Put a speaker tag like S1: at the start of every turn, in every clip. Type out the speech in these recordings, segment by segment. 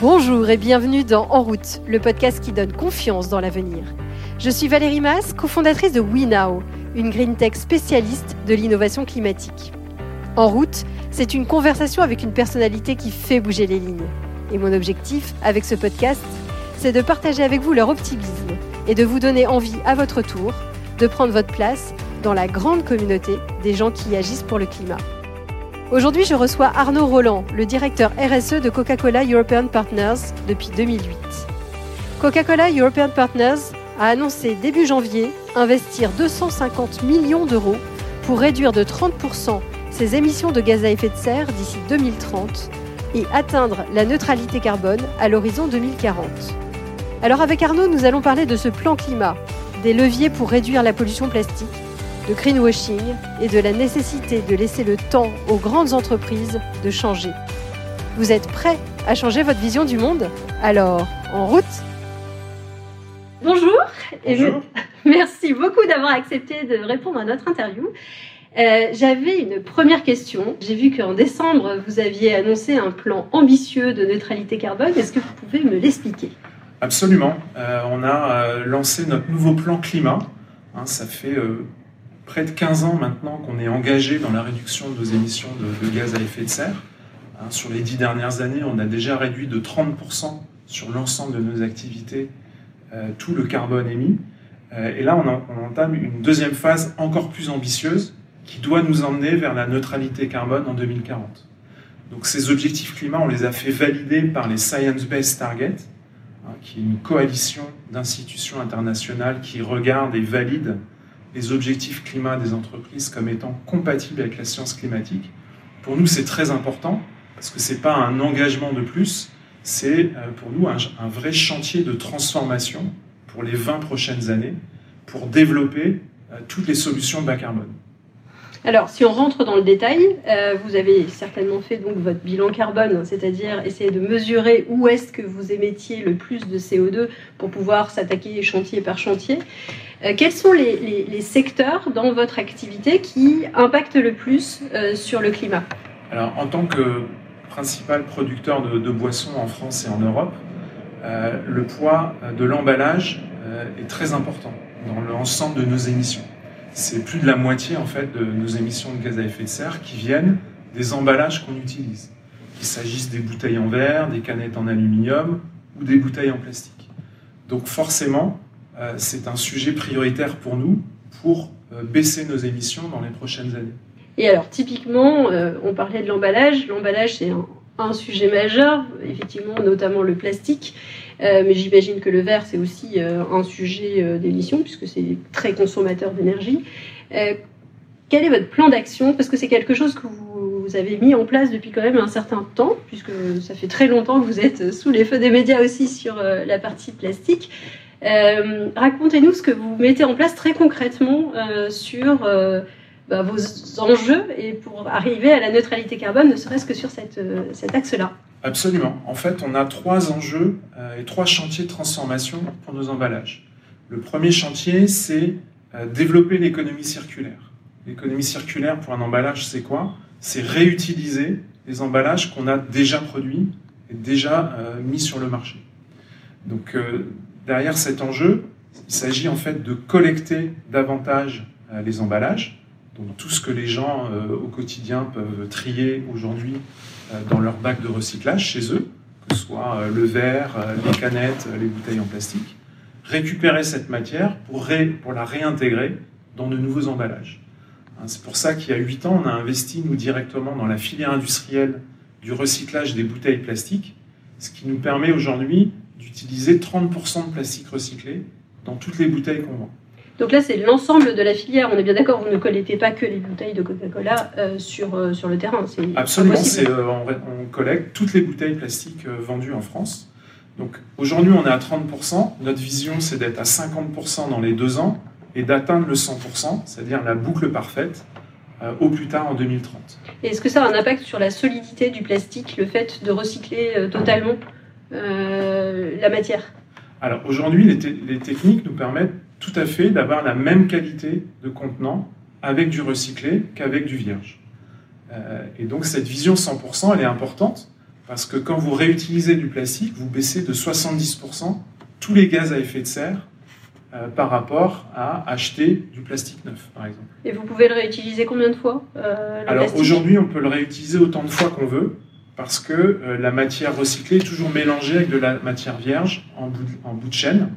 S1: Bonjour et bienvenue dans En route, le podcast qui donne confiance dans l'avenir. Je suis Valérie Mas, cofondatrice de WeNow, une green tech spécialiste de l'innovation climatique. En route, c'est une conversation avec une personnalité qui fait bouger les lignes. Et mon objectif avec ce podcast, c'est de partager avec vous leur optimisme et de vous donner envie à votre tour de prendre votre place dans la grande communauté des gens qui agissent pour le climat. Aujourd'hui, je reçois Arnaud Roland, le directeur RSE de Coca-Cola European Partners depuis 2008. Coca-Cola European Partners a annoncé début janvier investir 250 millions d'euros pour réduire de 30% ses émissions de gaz à effet de serre d'ici 2030 et atteindre la neutralité carbone à l'horizon 2040. Alors avec Arnaud, nous allons parler de ce plan climat, des leviers pour réduire la pollution plastique de greenwashing et de la nécessité de laisser le temps aux grandes entreprises de changer. Vous êtes prêts à changer votre vision du monde? Alors, en route Bonjour, et merci beaucoup d'avoir accepté de répondre à notre interview. Euh, J'avais une première question. J'ai vu qu'en décembre, vous aviez annoncé un plan ambitieux de neutralité carbone. Est-ce que vous pouvez me l'expliquer?
S2: Absolument. Euh, on a euh, lancé notre nouveau plan climat. Hein, ça fait euh, près de 15 ans maintenant qu'on est engagé dans la réduction de nos émissions de, gaz à effet de serre. Hein, sur les dix dernières années, on a déjà réduit de 30% sur l'ensemble de nos activités euh, tout le carbone émis. Euh, et là, on, entame une deuxième phase encore plus ambitieuse qui doit nous emmener vers la neutralité carbone en 2040. Donc ces objectifs climat, on les a fait valider par les Science Based Targets, hein, qui est une coalition d'institutions internationales qui regardent et valident les objectifs climat des entreprises comme étant compatibles avec la science climatique. Pour nous, c'est très important parce que ce n'est pas un engagement de plus, c'est euh, pour nous un, vrai chantier de transformation pour les 20 prochaines années pour développer euh, toutes les solutions bas carbone.
S1: Alors, si on rentre dans le détail, euh, vous avez certainement fait donc votre bilan carbone, c'est-à-dire essayer de mesurer où est-ce que vous émettiez le plus de CO2 pour pouvoir s'attaquer chantier par chantier. Euh, quels sont les, secteurs dans votre activité qui impactent le plus euh, sur le climat?
S2: Alors, en tant que principal producteur de, boissons en France et en Europe, le poids de l'emballage est très important dans l'ensemble de nos émissions c'est plus de la moitié en fait de nos émissions de gaz à effet de serre qui viennent des emballages qu'on utilise, qu'il s'agisse des bouteilles en verre, des canettes en aluminium ou des bouteilles en plastique. Donc forcément, euh, c'est un sujet prioritaire pour nous pour euh, baisser nos émissions dans les prochaines années.
S1: Et alors typiquement, euh, on parlait de l'emballage. L'emballage, c'est un, un, sujet majeur, effectivement, notamment le plastique. Euh, mais j'imagine que le verre, c'est aussi euh, un sujet euh, d'émission, puisque c'est très consommateur d'énergie. quel est votre plan d'action? Parce que c'est quelque chose que vous, avez mis en place depuis quand même un certain temps, puisque ça fait très longtemps que vous êtes sous les feux des médias aussi sur la partie plastique. Racontez-nous ce que vous mettez en place très concrètement sur bah, vos enjeux et pour arriver à la neutralité carbone, ne serait-ce que sur cet axe-là.
S2: Absolument. En fait, on a trois enjeux euh, et trois chantiers de transformation pour nos emballages. Le premier chantier, c'est euh, développer l'économie circulaire. L'économie circulaire pour un emballage, c'est quoi? C'est réutiliser les emballages qu'on a déjà produits et déjà euh, mis sur le marché. Donc, derrière cet enjeu, il s'agit en fait de collecter davantage les emballages, donc tout ce que les gens au quotidien peuvent trier aujourd'hui dans leur bac de recyclage chez eux, que ce soit le verre, les canettes, les bouteilles en plastique, récupérer cette matière pour, la réintégrer dans de nouveaux emballages. C'est pour ça qu'il y a 8 ans, on a investi, nous, directement dans la filière industrielle du recyclage des bouteilles plastiques, ce qui nous permet aujourd'hui d'utiliser 30% de plastique recyclé dans toutes les bouteilles qu'on vend.
S1: Donc là, c'est l'ensemble de la filière. On est bien d'accord, vous ne collectez pas que les bouteilles de Coca-Cola euh, sur, euh, sur le terrain.
S2: Absolument, euh, on, on, collecte toutes les bouteilles plastiques vendues en France. Donc aujourd'hui, on est à 30%. Notre vision, c'est d'être à 50% dans les deux ans et d'atteindre le 100%, c'est-à-dire la boucle parfaite, au plus tard en 2030.
S1: Est-ce que ça a un impact sur la solidité du plastique, le fait de recycler totalement la matière?
S2: Alors aujourd'hui, les, les techniques nous permettent tout à fait d'avoir la même qualité de contenant avec du recyclé qu'avec du vierge. Euh, et donc cette vision 100%, elle est importante parce que quand vous réutilisez du plastique, vous baissez de 70% tous les gaz à effet de serre euh, par rapport à acheter du plastique neuf, par exemple.
S1: Et vous pouvez le réutiliser combien de fois
S2: euh, Alors aujourd'hui, on peut le réutiliser autant de fois qu'on veut, parce que euh, la matière recyclée est toujours mélangée avec de la matière vierge en bout de, en bout de chaîne.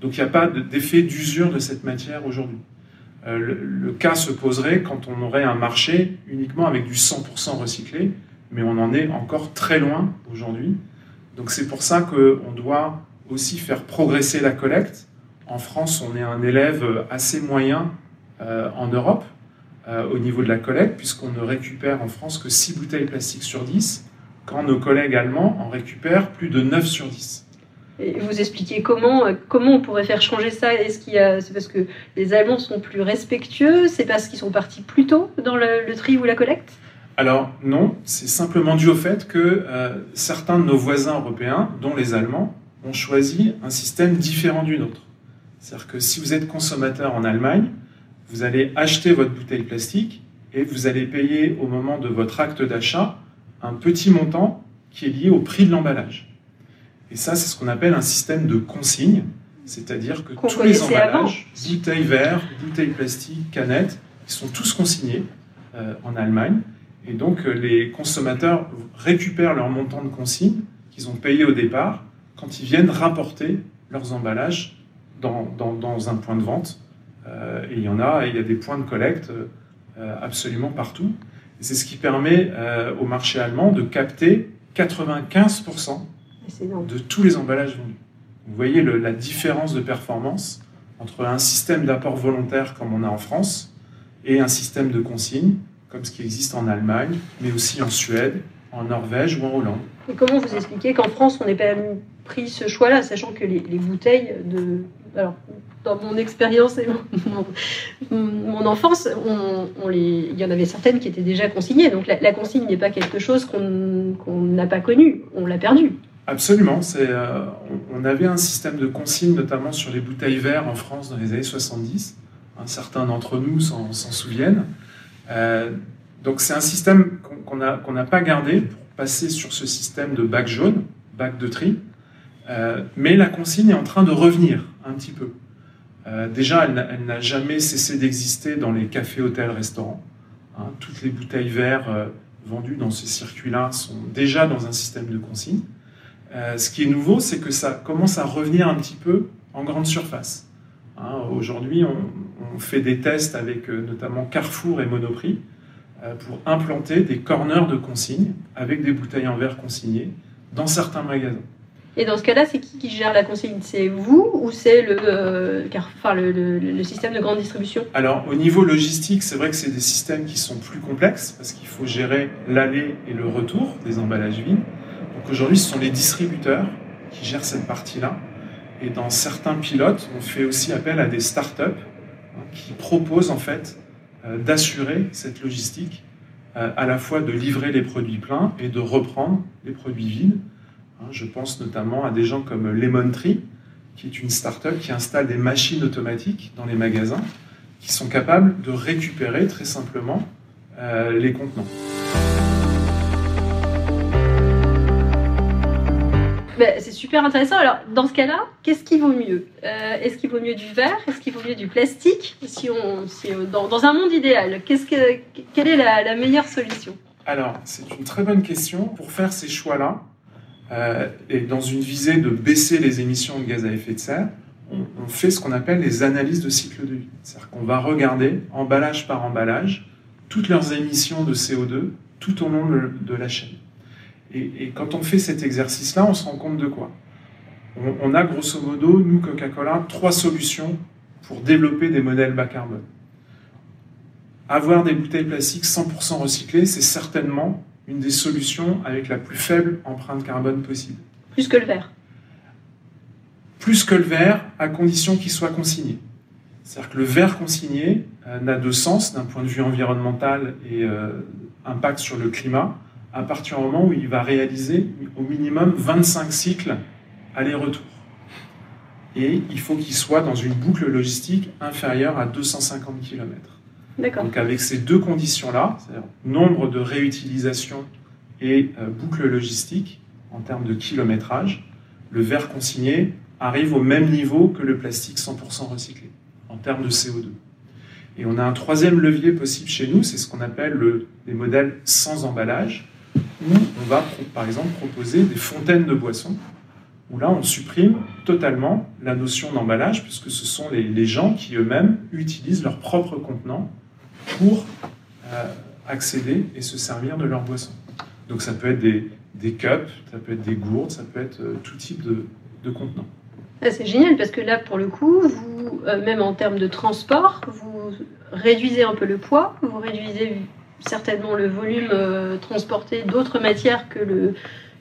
S2: Donc il n'y a pas d'effet d'usure de cette matière aujourd'hui. le, cas se poserait quand on aurait un marché uniquement avec du 100% recyclé, mais on en est encore très loin aujourd'hui. Donc c'est pour ça qu'on doit aussi faire progresser la collecte en France, on est un élève assez moyen euh, en Europe euh, au niveau de la collecte, puisqu'on ne récupère en France que 6 bouteilles plastiques sur 10, quand nos collègues allemands en récupèrent plus de 9 sur 10.
S1: Vous expliquez comment, euh, comment on pourrait faire changer ça Est-ce qu'il c'est parce que les Allemands sont plus respectueux? C'est parce qu'ils sont partis plus tôt dans le, tri ou la collecte?
S2: Alors non, c'est simplement dû au fait que certains de nos voisins européens, dont les Allemands, ont choisi un système différent du nôtre. C'est-à-dire que si vous êtes consommateur en Allemagne, vous allez acheter votre bouteille plastique et vous allez payer au moment de votre acte d'achat un petit montant qui est lié au prix de l'emballage. Et ça, c'est ce qu'on appelle un système de consigne, c'est-à-dire que tous les emballages, bouteilles verres, bouteilles plastiques, canettes, ils sont tous consignés euh, en Allemagne. Et donc, euh, les consommateurs récupèrent leur montant de consigne qu'ils ont payé au départ quand ils viennent rapporter leurs emballages dans, un point de vente. Euh, et il y en a, il y a des points de collecte euh, absolument partout. Et c'est ce qui permet euh, au marché allemand de capter 95% de tous les emballages vendus. Vous voyez la différence de performance entre un système d'apport volontaire comme on a en France et un système de consigne comme ce qui existe en Allemagne, mais aussi en Suède, en Norvège ou en Hollande.
S1: Et comment vous expliquez qu'en France, on n'ait pas pris ce choix-là, sachant que les, les, bouteilles de, alors, dans mon expérience et mon, enfance, on, les, il y en avait certaines qui étaient déjà consignées. Donc la, consigne n'est pas quelque chose qu'on n'a pas connu, on l'a perdu.
S2: Absolument. Euh, on avait un système de consigne, notamment sur les bouteilles verres en France dans les années 70. Certains d'entre nous s'en souviennent. Euh, donc c'est un système qu'on n'a pas gardé pour passer sur ce système de bac jaune, bac de tri. Euh, mais la consigne est en train de revenir un petit peu. Déjà, elle n'a jamais cessé d'exister dans les cafés, hôtels, restaurants. Hein. toutes les bouteilles verres euh, vendues dans ces circuits-là sont déjà dans un système de consigne. Ce qui est nouveau, c'est que ça commence à revenir un petit peu en grande surface. Hein. Aujourd'hui, on, fait des tests avec notamment Carrefour et Monoprix pour implanter des corners de consigne avec des bouteilles en verre consignées dans certains magasins.
S1: Et dans ce cas-là, c'est qui qui gère la consigne? C'est vous ou c'est le, euh, enfin, le, le, système de grande distribution?
S2: Alors, au niveau logistique, c'est vrai que c'est des systèmes qui sont plus complexes parce qu'il faut gérer l'aller et le retour des emballages vides. Aujourd'hui, ce sont les distributeurs qui gèrent cette partie-là. Et dans certains pilotes, on fait aussi appel à des startups hein, qui proposent en fait euh, d'assurer cette logistique, euh, à la fois de livrer les produits pleins et de reprendre les produits vides. Hein, je pense notamment à des gens comme Lemon Tree, qui est une start-up qui installe des machines automatiques dans les magasins qui sont capables de récupérer très simplement euh, les contenants.
S1: Ben, c'est super intéressant. Alors, dans ce cas-là, qu'est-ce qui vaut mieux? Euh, Est-ce qu'il vaut mieux du verre? Est-ce qu'il vaut mieux du plastique? Si on, dans, un monde idéal, quelle est la, la meilleure solution?
S2: Alors, c'est une très bonne question. Pour faire ces choix-là, euh, et dans une visée de baisser les émissions de gaz à effet de serre, on, fait ce qu'on appelle les analyses de cycle de vie. C'est-à-dire qu'on va regarder, emballage par emballage, toutes leurs émissions de CO2 tout au long de, la chaîne. Et, quand on fait cet exercice-là, on se rend compte de quoi? On, on, a grosso modo, nous, Coca-Cola, trois solutions pour développer des modèles bas carbone. Avoir des bouteilles plastiques 100% recyclées, c'est certainement une des solutions avec la plus faible empreinte carbone possible.
S1: Plus que le verre
S2: Plus que le verre, à condition qu'il soit consigné. C'est-à-dire que le verre consigné euh, n'a de sens d'un point de vue environnemental et euh, impact sur le climat à partir du moment où il va réaliser au minimum 25 cycles aller-retour. Et il faut qu'il soit dans une boucle logistique inférieure à 250 km. Donc avec ces deux conditions-là, c'est-à-dire nombre de réutilisation et boucle logistique en termes de kilométrage, le verre consigné arrive au même niveau que le plastique 100% recyclé en termes de CO2. Et on a un troisième levier possible chez nous, c'est ce qu'on appelle le, les modèles sans emballage, où on va par exemple proposer des fontaines de boissons, où là on supprime totalement la notion d'emballage, puisque ce sont les, gens qui eux-mêmes utilisent leur propre contenant pour euh, accéder et se servir de leur boisson. Donc ça peut être des, cups, ça peut être des gourdes, ça peut être euh, tout type de, de contenant.
S1: C'est génial parce que là, pour le coup, vous, euh, même en termes de transport, vous réduisez un peu le poids, vous réduisez certainement le volume euh, transporté d'autres matières que le,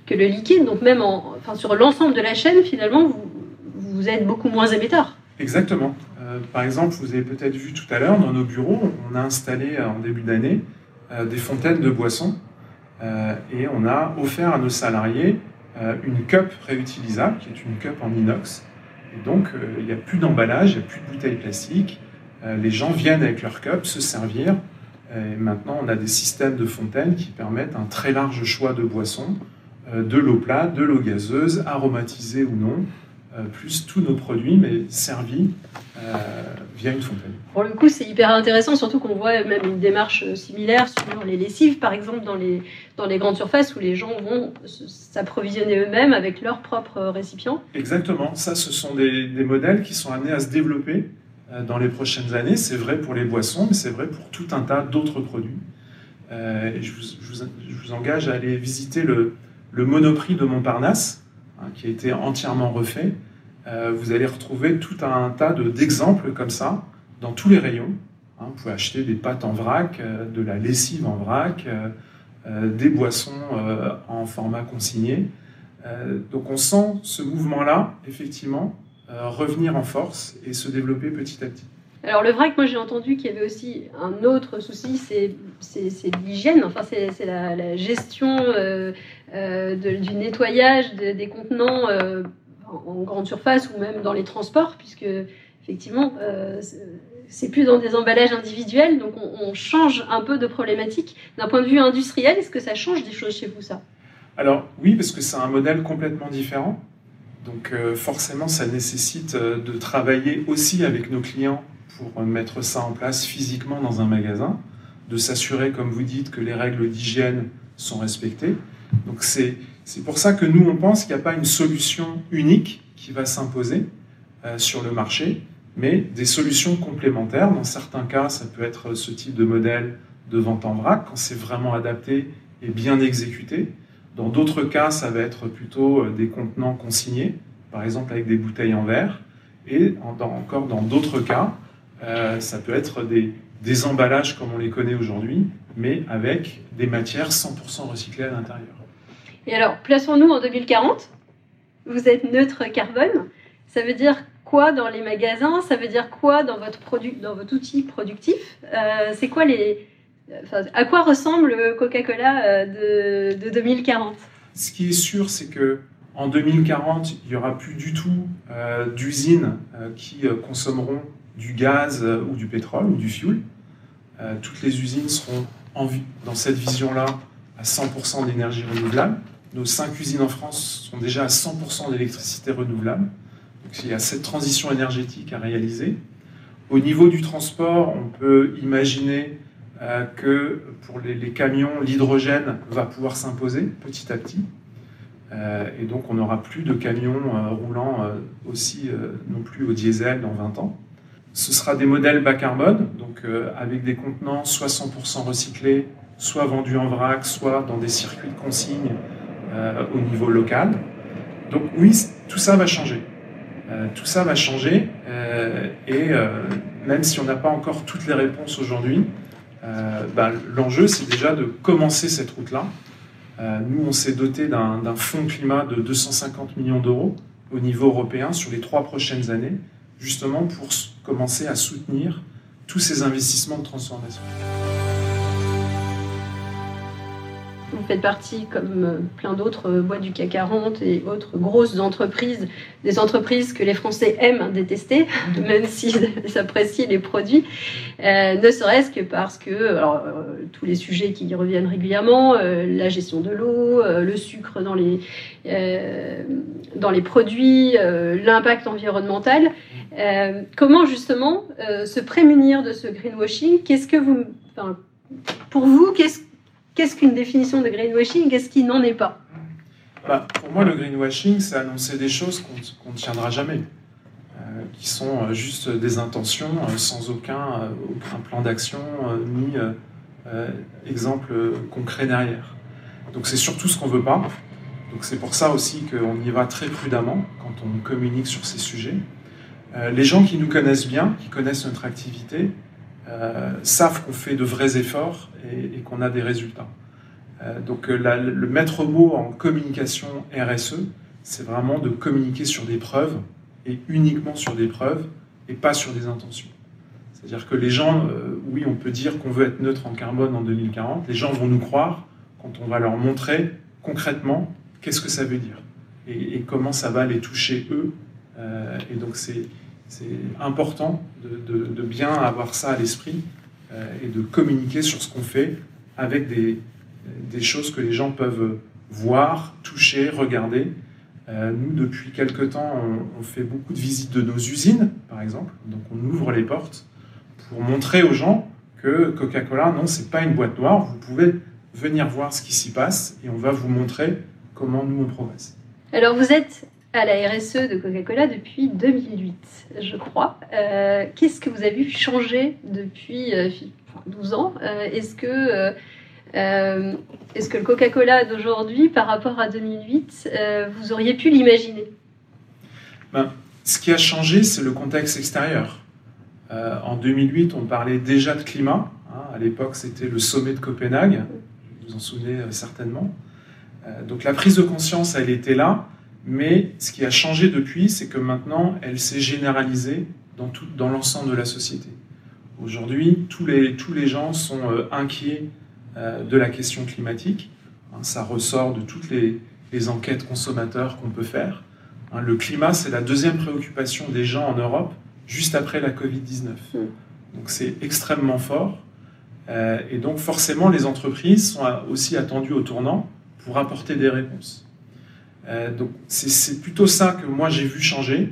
S1: que le liquide. Donc même en, enfin, sur l'ensemble de la chaîne, finalement, vous, vous êtes beaucoup moins émetteur.
S2: Exactement. Euh, par exemple, vous avez peut-être vu tout à l'heure, dans nos bureaux, on a installé en début d'année des fontaines de boissons et on a offert à nos salariés une cup réutilisable, qui est une cup en inox, et donc, euh, il n'y a plus d'emballage, il n'y a plus de bouteilles plastiques. Euh, les gens viennent avec leur cup se servir. Et maintenant, on a des systèmes de fontaines qui permettent un très large choix de boissons, euh, de l'eau plate, de l'eau gazeuse, aromatisée ou non, plus tous nos produits, mais servis via une fontaine.
S1: Pour le coup, c'est hyper intéressant, surtout qu'on voit même une démarche similaire sur les lessives, par exemple, dans les, dans les grandes surfaces où les gens vont s'approvisionner eux-mêmes avec leurs propres récipients.
S2: Exactement. Ça, ce sont des, des, modèles qui sont amenés à se développer euh, dans les prochaines années. C'est vrai pour les boissons, mais c'est vrai pour tout un tas d'autres produits. Euh, je, vous, engage à aller visiter le, Monoprix de Montparnasse, hein, qui a été entièrement refait. Euh, vous allez retrouver tout un tas d'exemples comme ça dans tous les rayons. Hein, vous pouvez acheter des pâtes en vrac, euh, de la lessive en vrac, euh, des boissons euh, en format consigné. Euh, donc on sent ce mouvement-là, effectivement, revenir en force et se développer petit à petit.
S1: Alors le vrac, moi j'ai entendu qu'il y avait aussi un autre souci, c'est l'hygiène, enfin c'est la, la, gestion du nettoyage des contenants en, grande surface ou même dans les transports, puisque effectivement c'est plus dans des emballages individuels, donc on, change un peu de problématique. D'un point de vue industriel, est-ce que ça change des choses chez vous, ça?
S2: Alors oui, parce que c'est un modèle complètement différent. Donc euh, forcément, ça nécessite euh, de travailler aussi avec nos clients pour mettre ça en place physiquement dans un magasin, de s'assurer, comme vous dites, que les règles d'hygiène sont respectées. Donc c'est pour ça que nous, on pense qu'il n'y a pas une solution unique qui va s'imposer euh, sur le marché mais des solutions complémentaires. Dans certains cas, ça peut être ce type de modèle de vente en vrac, quand c'est vraiment adapté et bien exécuté. Dans d'autres cas, ça va être plutôt euh, des contenants consignés, par exemple avec des bouteilles en verre. Et encore dans d'autres cas, euh, ça peut être des, emballages comme on les connaît aujourd'hui, mais avec des matières 100% recyclées à l'intérieur.
S1: Et alors, plaçons-nous en 2040. Vous êtes neutre carbone. Ça veut dire dans les magasins? Ça veut dire quoi dans votre, produit, dans votre outil productif? Euh, C'est quoi les. À quoi ressemble le Coca-Cola euh, de, 2040
S2: Ce qui est sûr, c'est que en 2040, il n'y aura plus du tout euh, d'usines qui consommeront du gaz ou du pétrole ou du fuel. toutes les usines seront dans cette vision-là à 100% d'énergie renouvelable. Nos cinq usines en France sont déjà à 100% d'électricité renouvelable il y a cette transition énergétique à réaliser. Au niveau du transport, on peut imaginer euh, que pour les, camions, l'hydrogène va pouvoir s'imposer petit à petit. Euh, et donc on n'aura plus de camions euh, roulant aussi non plus au diesel dans 20 ans. Ce sera des modèles bas carbone, donc avec des contenants soit 100% recyclés, soit vendus en vrac, soit dans des circuits de consigne au niveau local. Donc oui, tout ça va changer. Tout ça va changer et même si on n'a pas encore toutes les réponses aujourd'hui, bah, l'enjeu c'est déjà de commencer cette route-là. nous, on s'est doté d'un fonds climat de 250 millions d'euros au niveau européen sur les trois prochaines années, justement pour commencer à soutenir tous ces investissements de transformation.
S1: Vous faites partie, comme euh, plein d'autres euh, boîtes du CAC 40 et autres grosses entreprises, des entreprises que les Français aiment détester, même s'ils apprécient les produits, euh, ne serait-ce que parce que alors, tous les sujets qui y reviennent régulièrement, la gestion de l'eau, le sucre dans les, dans les produits, l'impact environnemental. comment justement se prémunir de ce greenwashing? Qu'est-ce que vous, enfin, pour vous, qu'est-ce Qu'est-ce qu'une définition de greenwashing Qu'est-ce qui n'en est pas
S2: bah, Pour moi, le greenwashing, c'est annoncer des choses qu'on ne tiendra jamais, euh, qui sont euh, juste des intentions euh, sans aucun, plan d'action ni exemple concret derrière. Donc c'est surtout ce qu'on ne veut pas. Donc c'est pour ça aussi qu'on y va très prudemment quand on communique sur ces sujets. les gens qui nous connaissent bien, qui connaissent notre activité, savent qu'on fait de vrais efforts et, qu'on a des résultats. Euh, donc euh, le maître mot en communication RSE, c'est vraiment de communiquer sur des preuves et uniquement sur des preuves et pas sur des intentions. C'est-à-dire que les gens, oui, on peut dire qu'on veut être neutre en carbone en 2040, les gens vont nous croire quand on va leur montrer concrètement qu'est-ce que ça veut dire et, comment ça va les toucher eux. et donc c'est c'est important de, bien avoir ça à l'esprit euh, et de communiquer sur ce qu'on fait avec des, choses que les gens peuvent voir, toucher, regarder. Euh, nous, depuis quelque temps, on, fait beaucoup de visites de nos usines, par exemple. Donc, on ouvre les portes pour montrer aux gens que Coca-Cola, non, c'est pas une boîte noire. Vous pouvez venir voir ce qui s'y passe et on va vous montrer comment nous on progresse.
S1: Alors, vous êtes à la RSE de Coca-Cola depuis 2008, je crois. Euh, qu'est-ce que vous avez vu changer depuis 12 euh, ans? Euh, Est-ce que, est que le Coca-Cola d'aujourd'hui, par rapport à 2008, vous auriez pu l'imaginer?
S2: Ben, Ce qui a changé, c'est le contexte extérieur. en 2008, on parlait déjà de climat. Hein. à l'époque, c'était le sommet de Copenhague. Vous vous en souvenez certainement. donc la prise de conscience, elle était là. Mais ce qui a changé depuis, c'est que maintenant, elle s'est généralisée dans, tout, dans l'ensemble de la société. Aujourd'hui, tous les, tous les gens sont euh, inquiets euh, de la question climatique. Hein, ça ressort de toutes les, les enquêtes consommateurs qu'on peut faire. Hein, le climat, c'est la deuxième préoccupation des gens en Europe, juste après la Covid-19. Hmm. Donc c'est extrêmement fort. Euh, et donc forcément, les entreprises sont aussi attendues au tournant pour apporter des réponses. Euh, donc c'est plutôt ça que moi j'ai vu changer.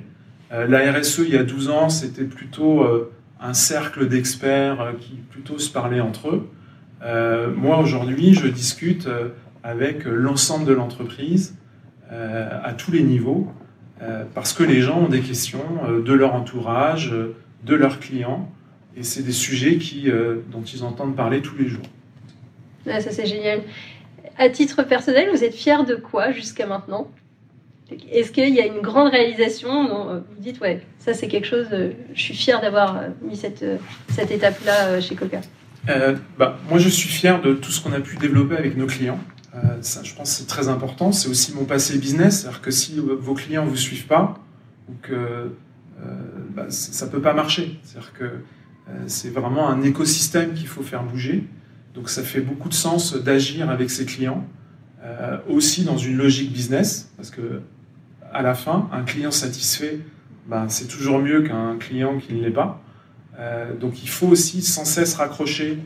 S2: Euh, la RSE il y a 12 ans, c'était plutôt euh, un cercle d'experts qui plutôt se parlaient entre eux. moi aujourd'hui, je discute avec l'ensemble de l'entreprise à tous les niveaux parce que les gens ont des questions de leur entourage, de leurs clients et c'est des sujets qui, dont ils entendent parler tous les jours.
S1: ça c'est génial à titre personnel, vous êtes fier de quoi jusqu'à maintenant? Est-ce qu'il y a une grande réalisation? Euh, vous dites, ouais, ça c'est quelque chose, euh, je suis fier d'avoir euh, mis cette, cette étape-là chez Coca
S2: bah, Moi, je suis fier de tout ce qu'on a pu développer avec nos clients. ça, je pense que c'est très important. C'est aussi mon passé business. C'est-à-dire que si vos clients ne vous suivent pas, bah, ça ne peut pas marcher. C'est-à-dire que c'est vraiment un écosystème qu'il faut faire bouger. Donc ça fait beaucoup de sens d'agir avec ses clients, euh, aussi dans une logique business, parce que à la fin, un client satisfait, ben, c'est toujours mieux qu'un client qui ne l'est pas. Euh, donc il faut aussi sans cesse raccrocher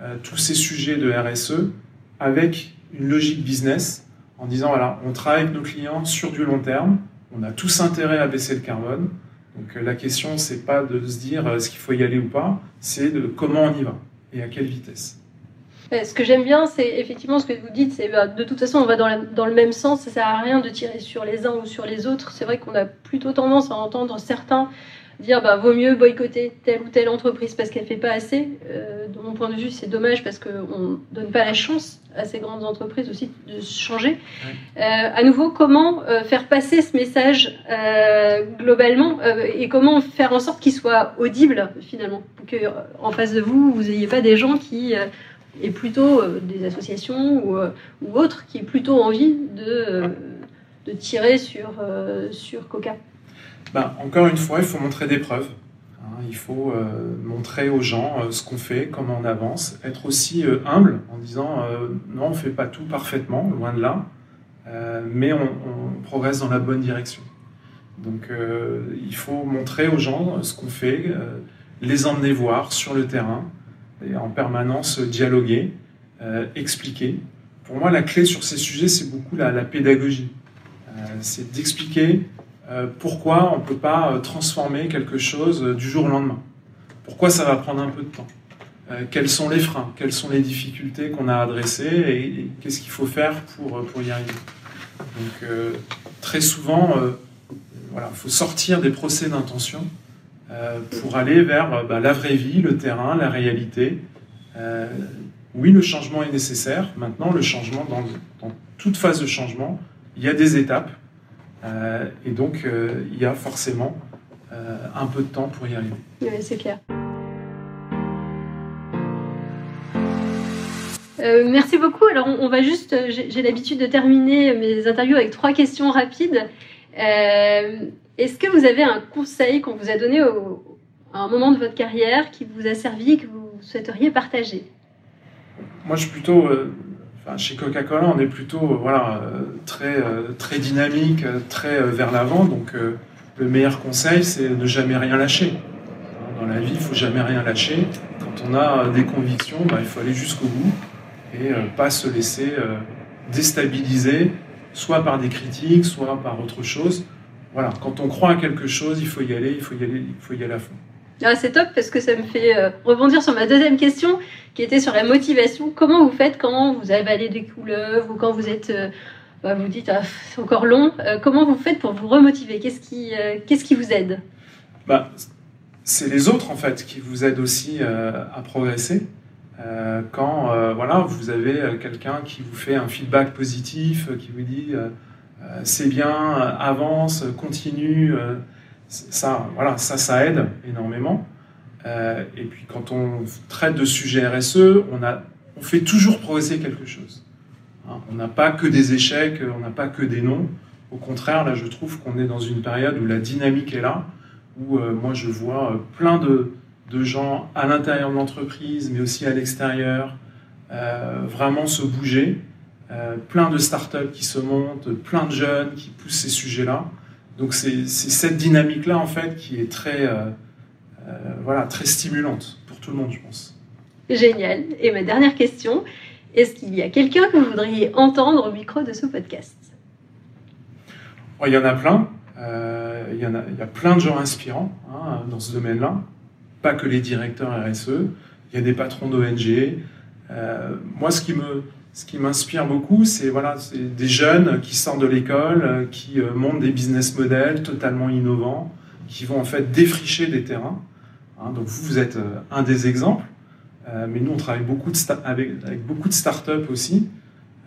S2: euh, tous ces sujets de RSE avec une logique business en disant voilà, on travaille avec nos clients sur du long terme, on a tous intérêt à baisser le carbone. Donc la question, c'est pas de se dire est-ce qu'il faut y aller ou pas, c'est de comment on y va et à quelle vitesse.
S1: Ce que j'aime bien, c'est effectivement ce que vous dites, c'est bah, de toute façon, on va dans, dans, le même sens, ça sert à rien de tirer sur les uns ou sur les autres. C'est vrai qu'on a plutôt tendance à entendre certains dire bah vaut mieux boycotter telle ou telle entreprise parce qu'elle fait pas assez. Euh, de mon point de vue, c'est dommage parce qu'on donne pas la chance à ces grandes entreprises aussi de se changer. Euh, à nouveau, comment euh, faire passer ce message globalement et comment faire en sorte qu'il soit audible finalement, pour que en face de vous, vous n'ayez pas des gens qui et plutôt euh, des associations ou, euh, ou, autres qui aient plutôt envie de, euh, tirer sur, sur Coca
S2: ben, Encore une fois, il faut montrer des preuves. Hein, il faut montrer aux gens ce qu'on fait, comment on avance, être aussi humble en disant non, on ne fait pas tout parfaitement, loin de là, mais on, progresse dans la bonne direction. Donc il faut montrer aux gens ce qu'on fait, les emmener voir sur le terrain, et en permanence dialoguer, expliquer. Pour moi, la clé sur ces sujets, c'est beaucoup la, pédagogie. c'est d'expliquer euh, pourquoi on ne peut pas euh, transformer quelque chose euh, du jour au lendemain Pourquoi ça va prendre un peu de temps Quels sont les freins Quelles sont les difficultés qu'on a adressées Et, qu'est-ce qu'il faut faire pour, pour y arriver Donc, très souvent, voilà, il faut sortir des procès d'intention pour aller vers bah, la vraie vie, le terrain, la réalité. oui, le changement est nécessaire. Maintenant, le changement, dans, dans toute phase de changement, il y a des étapes euh, et donc, euh, il y a forcément euh, un peu de temps pour y arriver.
S1: Oui, c'est clair. merci beaucoup. Alors, on, va juste, j'ai l'habitude de terminer mes interviews avec trois questions rapides. Est-ce que vous avez un conseil qu'on vous a donné au, à un moment de votre carrière qui vous a servi, que vous souhaiteriez partager?
S2: Moi, je suis plutôt chez Coca-Cola, on est plutôt euh, voilà, euh, très, euh, très dynamique, très vers l'avant. Donc, le meilleur conseil, c'est ne jamais rien lâcher. Dans la vie, il faut jamais rien lâcher. Quand on a des convictions, bah, il faut aller jusqu'au bout et pas se laisser déstabiliser, soit par des critiques, soit par autre chose. Voilà, quand on croit à quelque chose, il faut y aller, il faut y aller, il faut y aller à fond.
S1: Ah, c'est top parce que ça me fait rebondir sur ma deuxième question qui était sur la motivation. Comment vous faites quand vous avalez des couleuvres ou quand vous êtes, euh, bah, vous dites ah, c'est encore long. Euh, comment vous faites pour vous remotiver? Qu'est-ce qui, euh, qu'est-ce qui vous aide?
S2: Bah, c'est les autres en fait qui vous aident aussi à progresser. quand voilà, vous avez quelqu'un qui vous fait un feedback positif, qui vous dit c'est bien, avance, continue, ça, voilà, ça, ça aide énormément. Euh, et puis quand on traite de sujets RSE, on, a, on fait toujours progresser quelque chose. Hein, on n'a pas que des échecs, on n'a pas que des noms. Au contraire, là, je trouve qu'on est dans une période où la dynamique est là, où euh, moi, je vois euh, plein de, de, gens à l'intérieur de l'entreprise, mais aussi à l'extérieur, vraiment se bouger. Plein de startups qui se montent, plein de jeunes qui poussent ces sujets-là. Donc c'est cette dynamique-là, en fait, qui est très euh, voilà, très stimulante pour tout le monde, je pense.
S1: Génial. Et ma dernière question, est-ce qu'il y a quelqu'un que vous voudriez entendre au micro de ce podcast?
S2: Oh, Il y en a plein. Euh, il, y en a, il y a plein de gens inspirants hein, dans ce domaine-là. Pas que les directeurs RSE. Il y a des patrons d'ONG. Euh, moi, ce qui me, ce qui m'inspire beaucoup, c'est voilà, des jeunes qui sortent de l'école, qui montent des business models totalement innovants, qui vont en fait défricher des terrains Hein, donc vous, vous êtes euh, un des exemples, euh, mais nous, on travaille beaucoup de avec, beaucoup de startups aussi.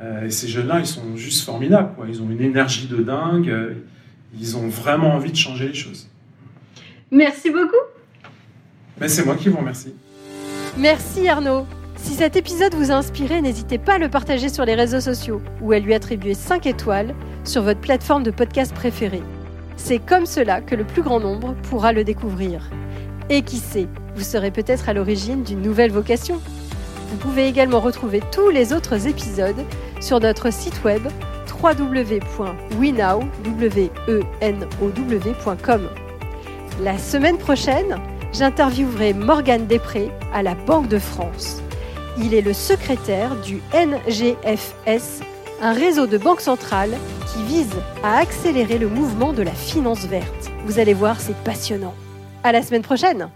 S2: Euh, et ces jeunes-là, ils sont juste formidables. Quoi. Ils ont une énergie de dingue. ils ont vraiment envie de changer les choses.
S1: Merci beaucoup.
S2: Mais c'est moi qui vous remercie.
S1: Merci Arnaud. Si cet épisode vous a inspiré, n'hésitez pas à le partager sur les réseaux sociaux ou à lui attribuer 5 étoiles sur votre plateforme de podcast préférée. C'est comme cela que le plus grand nombre pourra le découvrir. Et qui sait, vous serez peut-être à l'origine d'une nouvelle vocation. Vous pouvez également retrouver tous les autres épisodes sur notre site web www.wenow.com. La semaine prochaine, j'interviewerai Morgane Després à la Banque de France. Il est le secrétaire du NGFS, un réseau de banques centrales qui vise à accélérer le mouvement de la finance verte. Vous allez voir, c'est passionnant. À la semaine prochaine